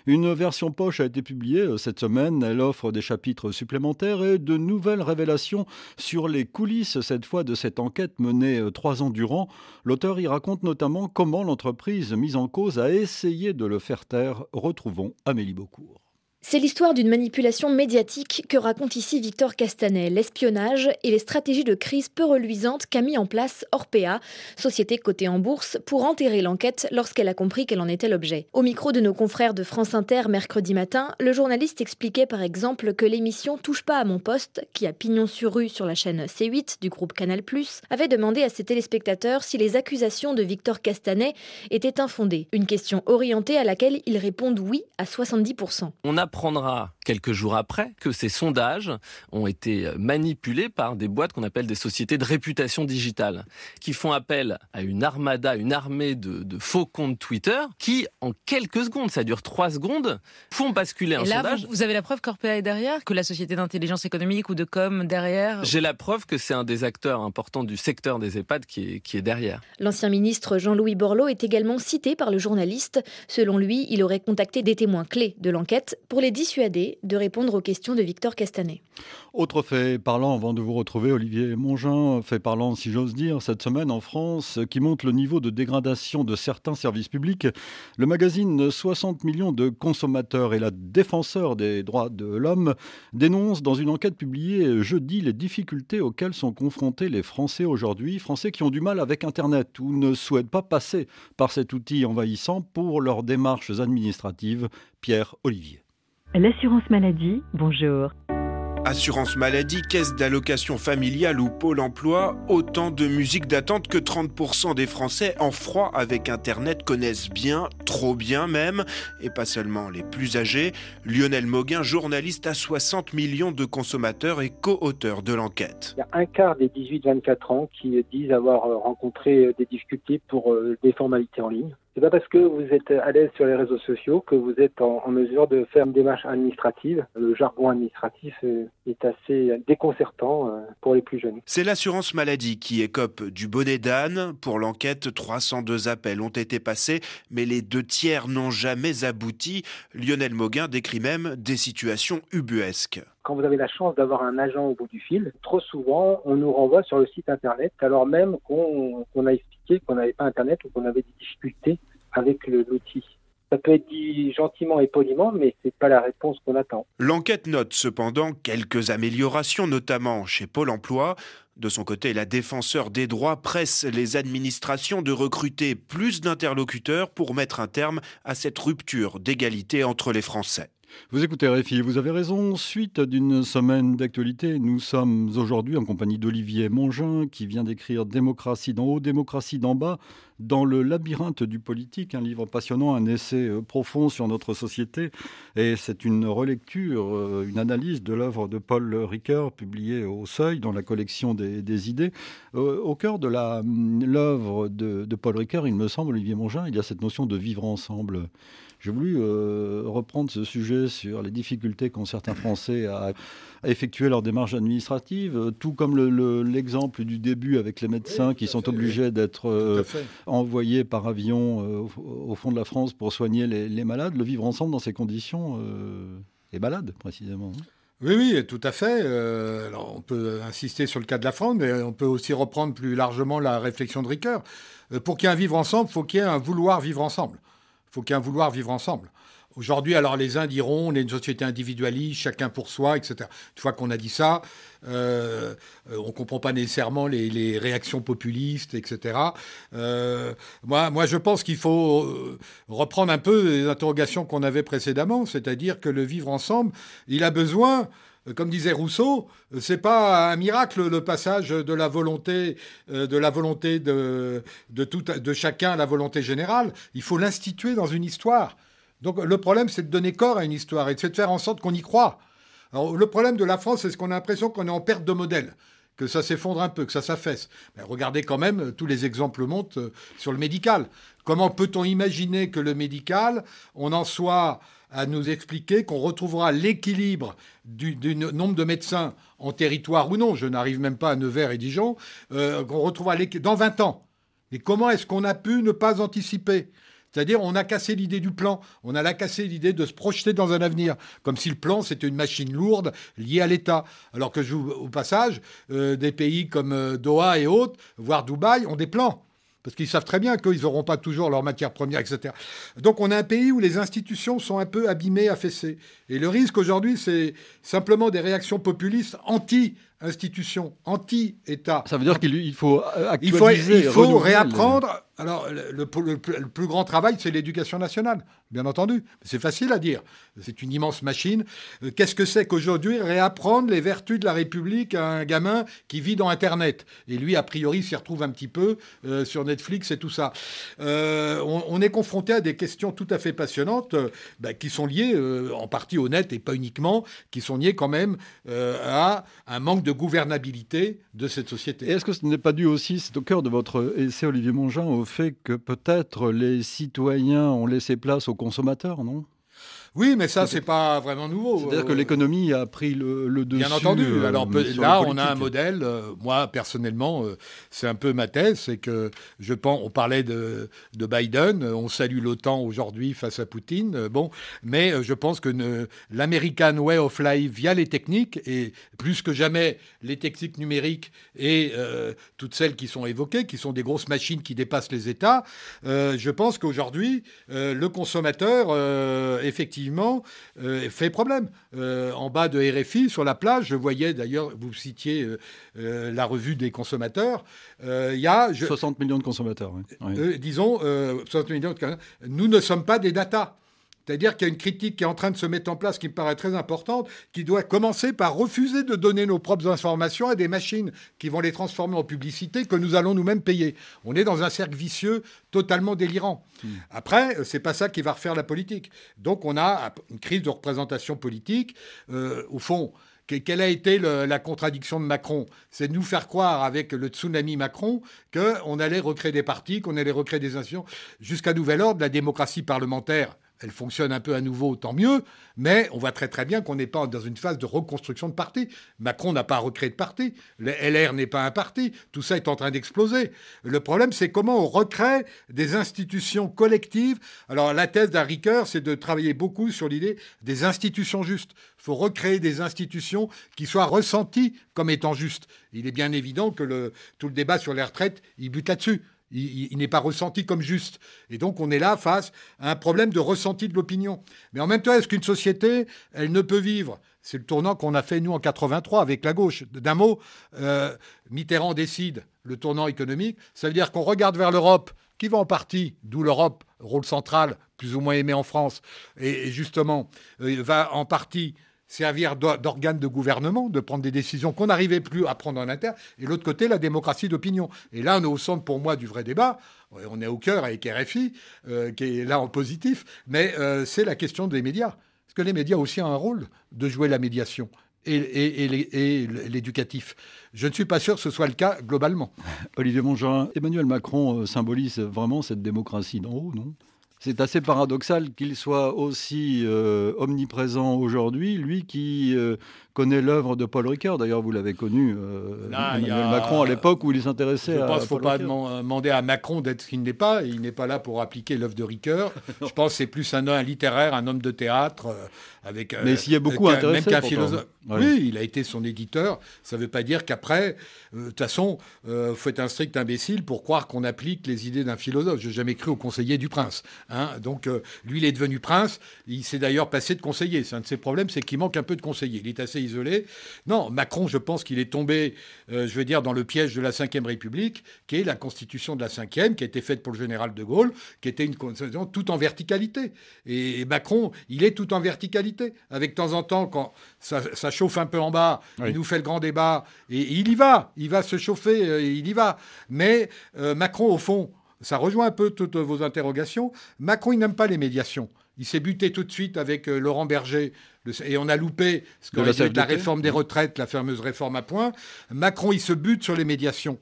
Une version poche a été publiée euh, cette semaine. Elle offre des chapitres supplémentaires et de nouvelles révélations sur les coulisses, cette fois, de cette enquête menée euh, trois ans durant. L'auteur y raconte notamment comment l'entreprise mise en cause a essayé de le faire taire. Retrouvons Amélie Beaucourt. C'est l'histoire d'une manipulation médiatique que raconte ici Victor Castanet, l'espionnage et les stratégies de crise peu reluisantes qu'a mis en place Orpea, société cotée en bourse, pour enterrer l'enquête lorsqu'elle a compris qu'elle en était l'objet. Au micro de nos confrères de France Inter mercredi matin, le journaliste expliquait par exemple que l'émission Touche pas à mon poste, qui a pignon sur rue sur la chaîne C8 du groupe Canal+, avait demandé à ses téléspectateurs si les accusations de Victor Castanet étaient infondées. Une question orientée à laquelle ils répondent oui à 70%. On apprendra quelques jours après que ces sondages ont été manipulés par des boîtes qu'on appelle des sociétés de réputation digitale, qui font appel à une armada, une armée de, faux comptes Twitter, qui en quelques secondes, ça dure trois secondes, font basculer un là, sondage. Vous, avez la preuve qu'Orpea est derrière, que la société d'intelligence économique ou de com derrière J'ai la preuve que c'est un des acteurs importants du secteur des EHPAD qui est, qui est derrière. L'ancien ministre Jean-Louis Borloo est également cité par le journaliste. Selon lui, il aurait contacté des témoins clés de l'enquête pour les dissuader de répondre aux questions de Victor Castanet. Autre fait parlant, avant de vous retrouver, Olivier Mongin, fait parlant, si j'ose dire, cette semaine en France, qui montre le niveau de dégradation de certains services publics. Le magazine 60 millions de consommateurs et la défenseur des droits de l'homme dénonce dans une enquête publiée jeudi les difficultés auxquelles sont confrontés les Français aujourd'hui, Français qui ont du mal avec Internet ou ne souhaitent pas passer par cet outil envahissant pour leurs démarches administratives. Pierre Olivier. L'assurance maladie, bonjour. Assurance maladie, caisse d'allocation familiale ou pôle emploi, autant de musique d'attente que 30% des Français en froid avec Internet connaissent bien, trop bien même, et pas seulement les plus âgés. Lionel Mauguin, journaliste à 60 millions de consommateurs et co-auteur de l'enquête. Il y a un quart des 18-24 ans qui disent avoir rencontré des difficultés pour euh, des formalités en ligne. C'est pas parce que vous êtes à l'aise sur les réseaux sociaux que vous êtes en, en, mesure de faire une démarche administrative. Le jargon administratif est assez déconcertant euh, pour les plus jeunes. C'est l'assurance maladie qui écope du bonnet d'âne. Pour l'enquête, 302 appels ont été passés, mais les deux tiers n'ont jamais abouti. Lionel Mauguin décrit même des situations ubuesques quand vous avez la chance d'avoir un agent au bout du fil, trop souvent, on nous renvoie sur le site Internet, alors même qu'on qu a expliqué qu'on n'avait pas Internet ou qu'on avait des difficultés avec l'outil. Ça peut être dit gentiment et poliment, mais ce n'est pas la réponse qu'on attend. L'enquête note cependant quelques améliorations, notamment chez Pôle Emploi. De son côté, la défenseur des droits presse les administrations de recruter plus d'interlocuteurs pour mettre un terme à cette rupture d'égalité entre les Français. Vous écoutez RFI, vous avez raison. Suite d'une semaine d'actualité, nous sommes aujourd'hui en compagnie d'Olivier Mongin qui vient d'écrire Démocratie d'en haut, démocratie d'en bas, dans le labyrinthe du politique, un livre passionnant, un essai profond sur notre société. Et c'est une relecture, une analyse de l'œuvre de Paul Ricoeur, publiée au Seuil dans la collection des, idées. Au cœur de l'œuvre de, de Paul Ricoeur, il me semble, Olivier Mongin, il y a cette notion de vivre ensemble. J'ai voulu euh, reprendre ce sujet sur les difficultés qu'ont certains Français à, à, effectuer leur démarche administrative, tout comme l'exemple le, le, du début avec les médecins oui, qui sont obligés d'être euh, envoyés par avion euh, au, au, fond de la France pour soigner les, les, malades. Le vivre ensemble dans ces conditions est malade, précisément. hein. Oui, oui, tout à fait. Euh, alors on peut insister sur le cas de la France, mais on peut aussi reprendre plus largement la réflexion de Ricoeur. Euh, pour qu'il y ait un vivre ensemble, il faut qu'il y ait un vouloir vivre ensemble. Faut qu'il vouloir vivre ensemble. Aujourd'hui, alors les uns diront, on est une société individualiste, chacun pour soi, etc. Une fois qu'on a dit ça, euh, on ne comprend pas nécessairement les, les, réactions populistes, etc. Euh, moi, moi, je pense qu'il faut reprendre un peu les interrogations qu'on avait précédemment, c'est-à-dire que le vivre ensemble, il a besoin comme disait Rousseau, c'est pas un miracle le passage de la volonté de la volonté de, de, tout, de chacun à la volonté générale. Il faut l'instituer dans une histoire. Donc le problème, c'est de donner corps à une histoire et de faire en sorte qu'on y croit. Le problème de la France, c'est qu'on a l'impression qu'on est en perte de modèle, que ça s'effondre un peu, que ça s'affaisse. Mais regardez quand même, tous les exemples montent sur le médical. Comment peut-on imaginer que le médical, on en soit à nous expliquer qu'on retrouvera l'équilibre du, nombre de médecins en territoire ou non, je n'arrive même pas à Nevers et Dijon, euh, qu'on retrouvera dans 20 ans. Mais comment est-ce qu'on a pu ne pas anticiper? C'est-à-dire, on a cassé l'idée du plan, on a cassé l'idée de se projeter dans un avenir, comme si le plan c'était une machine lourde liée à l'État. Alors que, au passage, euh, des pays comme euh, Doha et autres, voire Dubaï, ont des plans. parce qu'ils savent très bien qu'ils n'auront pas toujours leurs matières premières, etc. Donc on a un pays où les institutions sont un peu abîmées, affaissées. Et le risque aujourd'hui, c'est simplement des réactions populistes anti-institutions, anti-État. Ça veut dire qu'il faut actualiser, il faut, il faut réapprendre alors, le, plus grand travail, c'est l'éducation nationale, bien entendu. C'est facile à dire. C'est une immense machine. Euh, qu'est-ce que c'est qu'aujourd'hui réapprendre les vertus de la République à un gamin qui vit dans Internet? Et lui, a priori, s'y retrouve un petit peu euh, sur Netflix et tout ça. Euh, on, est confronté à des questions tout à fait passionnantes bah, qui sont liées en partie au net et pas uniquement, qui sont liées quand même à un manque de gouvernabilité de cette société. Est-ce que ce n'est pas dû aussi, c'est au cœur de votre essai, Olivier Mongin, au fait que peut-être les citoyens ont laissé place aux consommateurs, non? Oui, mais ça, c'est pas vraiment nouveau. C'est-à-dire que l'économie a pris le, le dessus. Bien entendu. Euh, Alors là, on a un modèle. Euh, moi, personnellement, euh, c'est un peu ma thèse, c'est que je pense. On parlait de, de Biden. On salue l'OTAN aujourd'hui face à Poutine. bon, mais je pense que l'American way of life via les techniques et plus que jamais les techniques numériques et toutes celles qui sont évoquées, qui sont des grosses machines qui dépassent les États. je pense qu'aujourd'hui, le consommateur, effectivement euh, fait problème. Euh, en bas de RFI, sur la plage, je voyais d'ailleurs, vous citiez euh, la revue des consommateurs, il y a... 60 millions de consommateurs, disons, 60 millions de... Nous ne sommes pas des data. C'est-à-dire qu'il y a une critique qui est en train de se mettre en place qui me paraît très importante, qui doit commencer par refuser de donner nos propres informations à des machines qui vont les transformer en publicité que nous allons nous-mêmes payer. On est dans un cercle vicieux totalement délirant. Hmm. Après, euh, c'est pas ça qui va refaire la politique. Donc on a une crise de représentation politique. Euh, au fond, quelle a été la contradiction de Macron? C'est de nous faire croire avec le tsunami Macron qu'on allait recréer des partis, qu'on allait recréer des institutions. Jusqu'à nouvel ordre, la démocratie parlementaire elle fonctionne un peu à nouveau, tant mieux, mais on voit très très bien qu'on n'est pas dans une phase de reconstruction de parti. Macron n'a pas recréé de parti, le LR n'est pas un parti, tout ça est en train d'exploser. Le problème, c'est comment on recrée des institutions collectives. Alors la thèse d'Harry Kerr, c'est de travailler beaucoup sur l'idée des institutions justes. Il faut recréer des institutions qui soient ressenties comme étant justes. Il est bien évident que tout le débat sur les retraites, il bute là-dessus il, n'est pas ressenti comme juste. Et donc on est là face à un problème de ressenti de l'opinion. Mais en même temps, est-ce qu'une société, elle ne peut vivre? C'est le tournant qu'on a fait nous en 83 avec la gauche. D'un mot, euh, Mitterrand décide le tournant économique. Ça veut dire qu'on regarde vers l'Europe, qui va en partie, d'où l'Europe, rôle central, plus ou moins aimé en France, et, justement euh, va en partie servir d'organe de gouvernement, de prendre des décisions qu'on n'arrivait plus à prendre en interne, et l'autre côté, la démocratie d'opinion. Et là, on est au centre, pour moi, du vrai débat. On est au cœur avec RFI, euh, qui est là en positif, mais euh, c'est la question des médias. Parce que les médias ont aussi un rôle de jouer la médiation et, l'éducatif? Je ne suis pas sûr que ce soit le cas globalement. Olivier Mongerin, Emmanuel Macron euh, symbolise vraiment cette démocratie d'en haut, non? C'est assez paradoxal qu'il soit aussi euh, omniprésent aujourd'hui, lui qui euh, connaît l'œuvre de Paul Ricoeur. D'ailleurs, vous l'avez connu, euh, Emmanuel Macron, à l'époque où il s'intéressait à. Je pense qu'il ne faut pas demander à Macron d'être ce qu'il n'est pas. Il n'est pas là pour appliquer l'œuvre de Ricoeur. Je pense que c'est plus un, un, littéraire, un homme de théâtre. avec, Mais s'il y a beaucoup intéressé. Même qu'un philosophe. Oui, il a été son éditeur. Ça ne veut pas dire qu'après, de toute façon, il faut être un strict imbécile pour croire qu'on applique les idées d'un philosophe. Je n'ai jamais cru au conseiller du prince. Hein. Donc, euh, lui, il est devenu prince. Il s'est d'ailleurs passé de conseiller. C'est un de ses problèmes, c'est qu'il manque un peu de conseiller. Il est assez isolé. Non, Macron, je pense qu'il est tombé, euh, je veux dire, dans le piège de la Ve République, qui est la constitution de la Ve, qui a été faite pour le général de Gaulle, qui était une constitution tout en verticalité. Et, Macron, il est tout en verticalité. Avec de temps en temps, quand ça, chauffe un peu en bas, il nous fait le grand débat, et, il y va. Il va se chauffer, euh, il y va. Mais Macron, au fond, ça rejoint un peu toutes vos interrogations. Macron, il n'aime pas les médiations. Il s'est buté tout de suite avec euh, Laurent Berger et on a loupé ce qu'on dit de la réforme des retraites, la fameuse réforme à point. Macron, il se bute sur les médiations.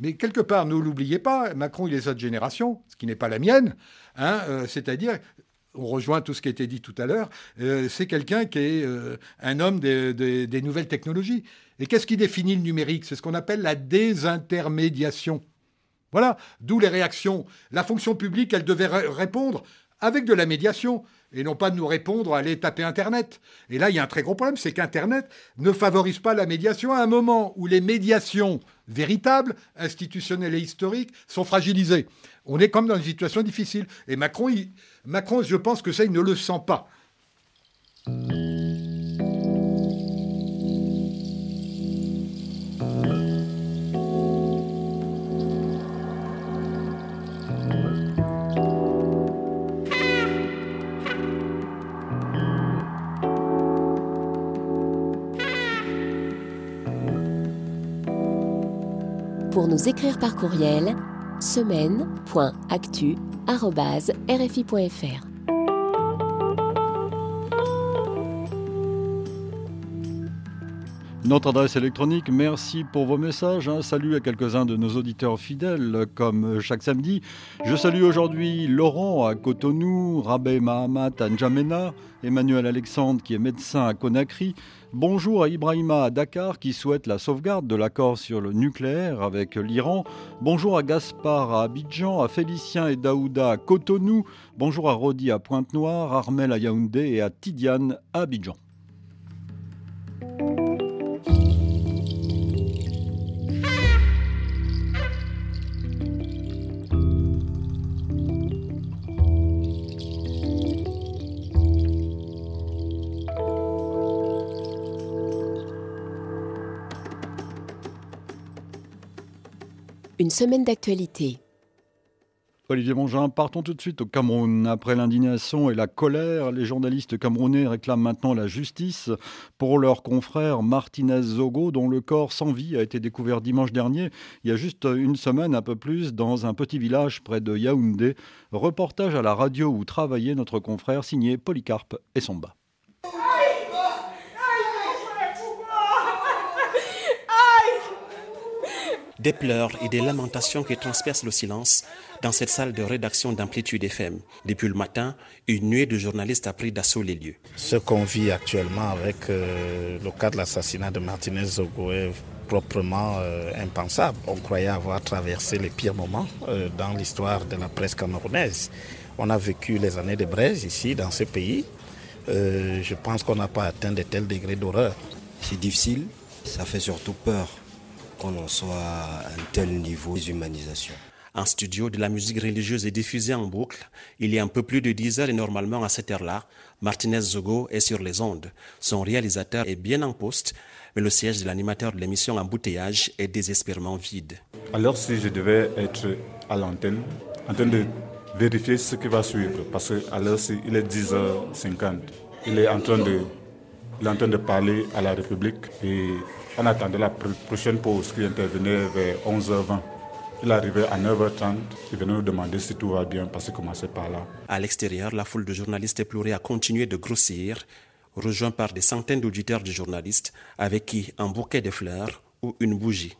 Mais quelque part, ne l'oubliez pas, Macron, il est de génération, ce qui n'est pas la mienne. Hein, euh, c'est-à-dire, on rejoint tout ce qui a été dit tout à l'heure, euh, c'est quelqu'un qui est un homme des nouvelles technologies. Et qu'est-ce qui définit le numérique? C'est ce qu'on appelle la désintermédiation. Voilà, d'où les réactions. La fonction publique, elle devait répondre avec de la médiation. et non pas de nous répondre à aller taper Internet. Et là, il y a un très gros problème, c'est qu'Internet ne favorise pas la médiation à un moment où les médiations véritables, institutionnelles et historiques sont fragilisées. On est comme dans une situation difficile. Et Macron, Macron je pense que ça, il ne le sent pas. Écrire par courriel, semaine.actu.rfi.fr. Notre adresse électronique, merci pour vos messages. Un salut à quelques-uns de nos auditeurs fidèles, comme chaque samedi. Je salue aujourd'hui Laurent à Cotonou, Rabé Mahamat à N'Djamena, Emmanuel Alexandre qui est médecin à Conakry, Bonjour à Ibrahima à Dakar qui souhaite la sauvegarde de l'accord sur le nucléaire avec l'Iran. Bonjour à Gaspard à Abidjan, à Félicien et Daouda à Cotonou. Bonjour à Rodi à Pointe-Noire, Armel à Yaoundé et à Tidiane à Abidjan. Une semaine d'actualité. Olivier Mongin, partons tout de suite au Cameroun. Après l'indignation et la colère, les journalistes camerounais réclament maintenant la justice pour leur confrère Martinez Zogo, dont le corps sans vie a été découvert dimanche dernier, il y a juste une semaine, un peu plus, dans un petit village près de Yaoundé. Reportage à la radio où travaillait notre confrère, signé Polycarpe et Somba. Des pleurs et des lamentations qui transpercent le silence dans cette salle de rédaction d'Amplitude FM. Depuis le matin, une nuée de journalistes a pris d'assaut les lieux. Ce qu'on vit actuellement avec euh, le cas de l'assassinat de Martinez Zogo est proprement euh, impensable. On croyait avoir traversé les pires moments euh, dans l'histoire de la presse camerounaise. On a vécu les années de braise ici, dans ce pays. je pense qu'on n'a pas atteint de tels degrés d'horreur. C'est difficile, ça fait surtout peur qu'on en soit à un tel niveau d'humanisation. Un studio de la musique religieuse est diffusé en boucle. Il y a un peu plus de 10 heures et normalement à cette heure-là, Martinez Zogo est sur les ondes. Son réalisateur est bien en poste, mais le siège de l'animateur de l'émission Embouteillage est désespérément vide. Alors si je devais être à l'antenne, en train de vérifier ce qui va suivre, parce qu'à l'heure il est 10h50, il est en train de, il est en train de parler à la République et on attendait la prochaine pause qui intervenait vers 11h20. Il arrivait à 9h30, il venait nous demander si tout va bien parce qu'il commençait par là. À l'extérieur, la foule de journalistes éplorés a continué de grossir, rejoint par des centaines d'auditeurs du journaliste avec qui un bouquet de fleurs ou une bougie.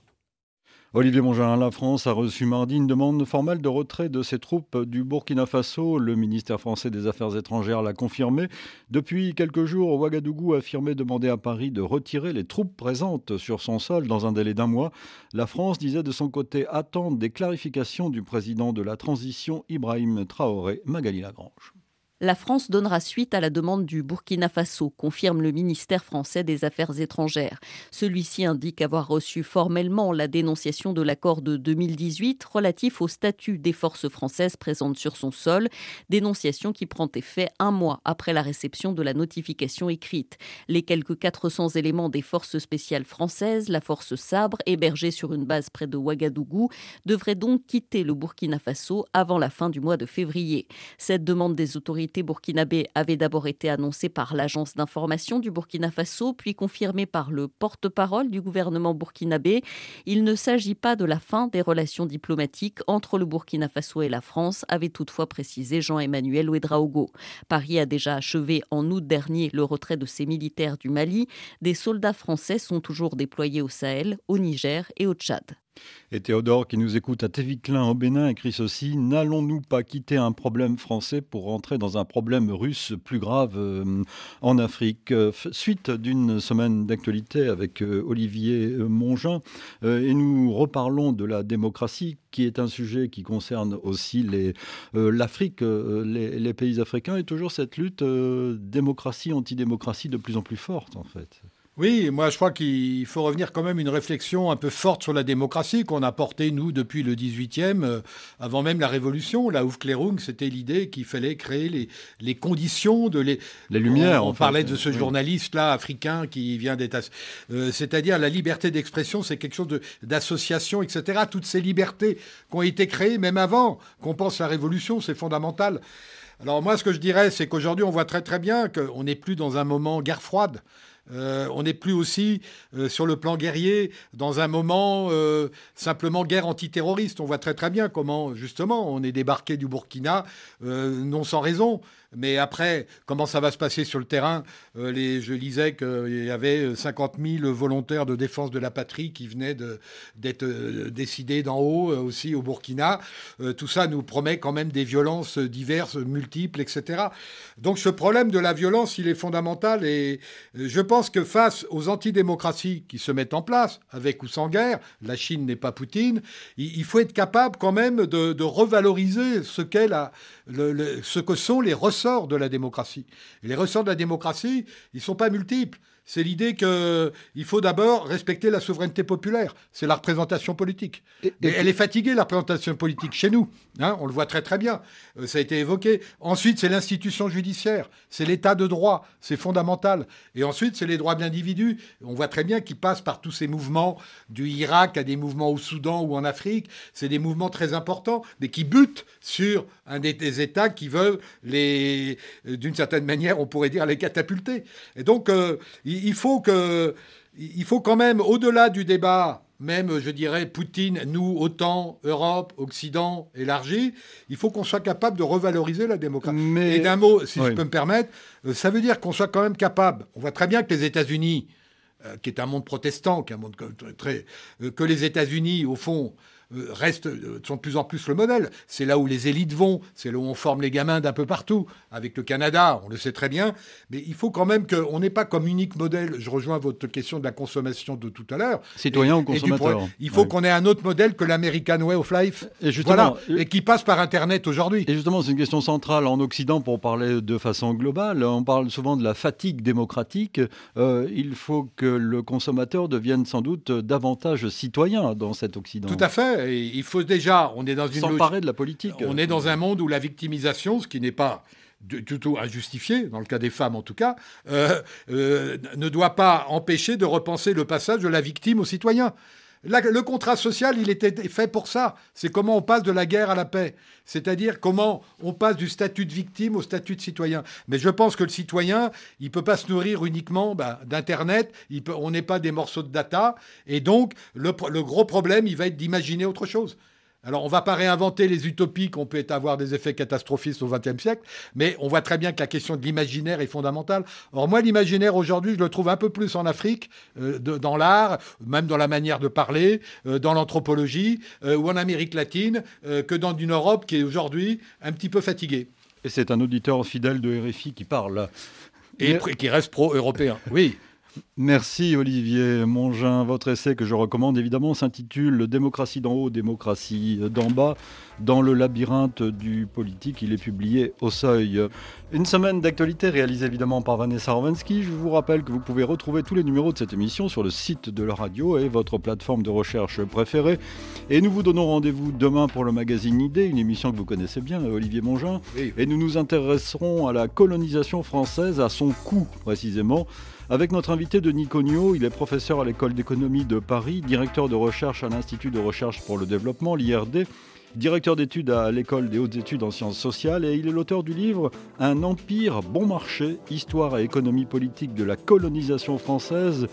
Olivier Mongin, la France a reçu mardi une demande formelle de retrait de ses troupes du Burkina Faso. Le ministère français des Affaires étrangères l'a confirmé. Depuis quelques jours, Ouagadougou a affirmé demander à Paris de retirer les troupes présentes sur son sol dans un délai d'un mois. La France disait de son côté attendre des clarifications du président de la transition, Ibrahim Traoré, Magali Lagrange. La France donnera suite à la demande du Burkina Faso, confirme le ministère français des Affaires étrangères. Celui-ci indique avoir reçu formellement la dénonciation de l'accord de 2018 relatif au statut des forces françaises présentes sur son sol, dénonciation qui prend effet un mois après la réception de la notification écrite. Les quelques 400 éléments des forces spéciales françaises, la force Sabre, hébergée sur une base près de Ouagadougou, devraient donc quitter le Burkina Faso avant la fin du mois de février. Cette demande des autorités burkinabé avait d'abord été annoncé par l'agence d'information du Burkina Faso, puis confirmé par le porte-parole du gouvernement burkinabé. Il ne s'agit pas de la fin des relations diplomatiques entre le Burkina Faso et la France, avait toutefois précisé Jean-Emmanuel Ouedraogo. Paris a déjà achevé en août dernier le retrait de ses militaires du Mali. Des soldats français sont toujours déployés au Sahel, au Niger et au Tchad. Et Théodore, qui nous écoute à Téviclin au Bénin, écrit ceci N'allons-nous pas quitter un problème français pour rentrer dans un problème russe plus grave euh, en Afrique? Euh, Suite d'une semaine d'actualité avec euh, Olivier Mongin, et nous reparlons de la démocratie, qui est un sujet qui concerne aussi l'Afrique, les, les, pays africains, et toujours cette lutte démocratie-antidémocratie de plus en plus forte, en fait. Oui, moi je crois qu'il faut revenir quand même une réflexion un peu forte sur la démocratie qu'on a portée, nous, depuis le 18e, euh, avant même la Révolution. La Aufklärung, c'était l'idée qu'il fallait créer les, les, conditions de les... Les lumières. On, parlait de ce journaliste-là, africain, qui vient d'être... Euh, c'est-à-dire la liberté d'expression, c'est quelque chose d'association, etc. Toutes ces libertés qui ont été créées, même avant qu'on pense la Révolution, c'est fondamental. Alors moi, ce que je dirais, c'est qu'aujourd'hui, on voit très très bien qu'on n'est plus dans un moment guerre froide. Euh, on n'est plus aussi euh, sur le plan guerrier dans un moment euh, simplement guerre antiterroriste. On voit très très bien comment justement on est débarqué du Burkina non sans raison. Mais après, comment ça va se passer sur le terrain les, Je lisais qu'il y avait 50 000 volontaires de défense de la patrie qui venaient d'être décidés d'en haut aussi au Burkina. tout ça nous promet quand même des violences diverses, multiples, etc. Donc ce problème de la violence, il est fondamental et je pense que face aux antidémocraties qui se mettent en place, avec ou sans guerre, la Chine n'est pas Poutine, il, faut être capable quand même de, revaloriser ce, la, ce que sont les de la démocratie. Les ressorts de la démocratie, ils ne sont pas multiples c'est l'idée qu'il faut d'abord respecter la souveraineté populaire. C'est la représentation politique. Et, elle est fatiguée, la représentation politique, chez nous. Hein, on le voit très très bien. Euh, ça a été évoqué. Ensuite, c'est l'institution judiciaire. C'est l'état de droit. C'est fondamental. Et ensuite, c'est les droits de l'individu. On voit très bien qu'ils passent par tous ces mouvements du Irak à des mouvements au Soudan ou en Afrique. C'est des mouvements très importants, mais qui butent sur un des, États qui veulent les, euh, d'une certaine manière, on pourrait dire, les catapulter. Et donc, euh, il faut que, il faut quand même, au-delà du débat, même, je dirais, Poutine, nous, OTAN, Europe, Occident, élargi, il faut qu'on soit capable de revaloriser la démocratie. Et d'un mot, si je peux me permettre, euh, ça veut dire qu'on soit quand même capable. On voit très bien que les États-Unis, euh, qui est un monde protestant, qui est un monde très, euh, que les États-Unis, au fond, euh, restent, euh, sont de plus en plus le modèle. C'est là où les élites vont, c'est là où on forme les gamins d'un peu partout. Avec le Canada, on le sait très bien. Mais il faut quand même qu'on n'ait pas comme unique modèle, je rejoins votre question de la consommation de tout à l'heure. Citoyen ou consommateur Il faut qu'on ait un autre modèle que l'American Way of Life. Et, justement, et qui passe par Internet aujourd'hui. Et justement, c'est une question centrale en Occident pour parler de façon globale. On parle souvent de la fatigue démocratique. Euh, il faut que le consommateur devienne sans doute davantage citoyen dans cet Occident. Tout à fait il faut déjà, on est dans une s'emparer de la politique. On est dans un monde où la victimisation, ce qui n'est pas du tout injustifié, dans le cas des femmes en tout cas, euh, euh, ne doit pas empêcher de repenser le passage de la victime au citoyen le contrat social, il était fait pour ça. C'est comment on passe de la guerre à la paix. C'est-à-dire comment on passe du statut de victime au statut de citoyen. Mais je pense que le citoyen, il ne peut pas se nourrir uniquement bah, d'Internet. On n'est pas des morceaux de data. Et donc, le gros problème, il va être d'imaginer autre chose. Alors, on ne va pas réinventer les utopies qu'on peut avoir des effets catastrophistes au XXe siècle, mais on voit très bien que la question de l'imaginaire est fondamentale. Or, moi, l'imaginaire aujourd'hui, je le trouve un peu plus en Afrique, euh, dans l'art, même dans la manière de parler, euh, dans l'anthropologie, euh, ou en Amérique latine, que dans une Europe qui est aujourd'hui un petit peu fatiguée. Et c'est un auditeur fidèle de RFI qui parle. Et qui reste pro-européen, oui. Merci Olivier Mongin. Votre essai que je recommande évidemment s'intitule Démocratie d'en haut, démocratie d'en bas. Dans le labyrinthe du politique, il est publié au seuil. Une semaine d'actualité réalisée évidemment par Vanessa Rovansky. Je vous rappelle que vous pouvez retrouver tous les numéros de cette émission sur le site de la radio et votre plateforme de recherche préférée. Et nous vous donnons rendez-vous demain pour le magazine Idée, une émission que vous connaissez bien, Olivier Mongin. Et nous nous intéresserons à la colonisation française, à son coût précisément. Avec notre invité Denis Cognot, il est professeur à l'école d'économie de Paris, directeur de recherche à l'Institut de recherche pour le développement, l'IRD, directeur d'études à l'école des hautes études en sciences sociales et il est l'auteur du livre Un empire bon marché, histoire et économie politique de la colonisation française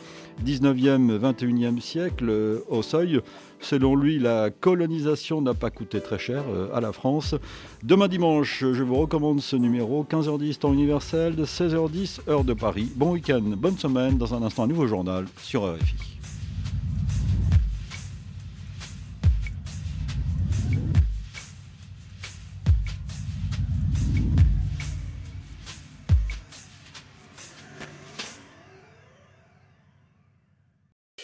19e, 21e siècle euh, au seuil. Selon lui, la colonisation n'a pas coûté très cher euh, à la France. Demain dimanche, je vous recommande ce numéro, 15h10 temps universel, 16h10 heure de Paris. Bon week-end, bonne semaine, dans un instant un nouveau journal sur RFI.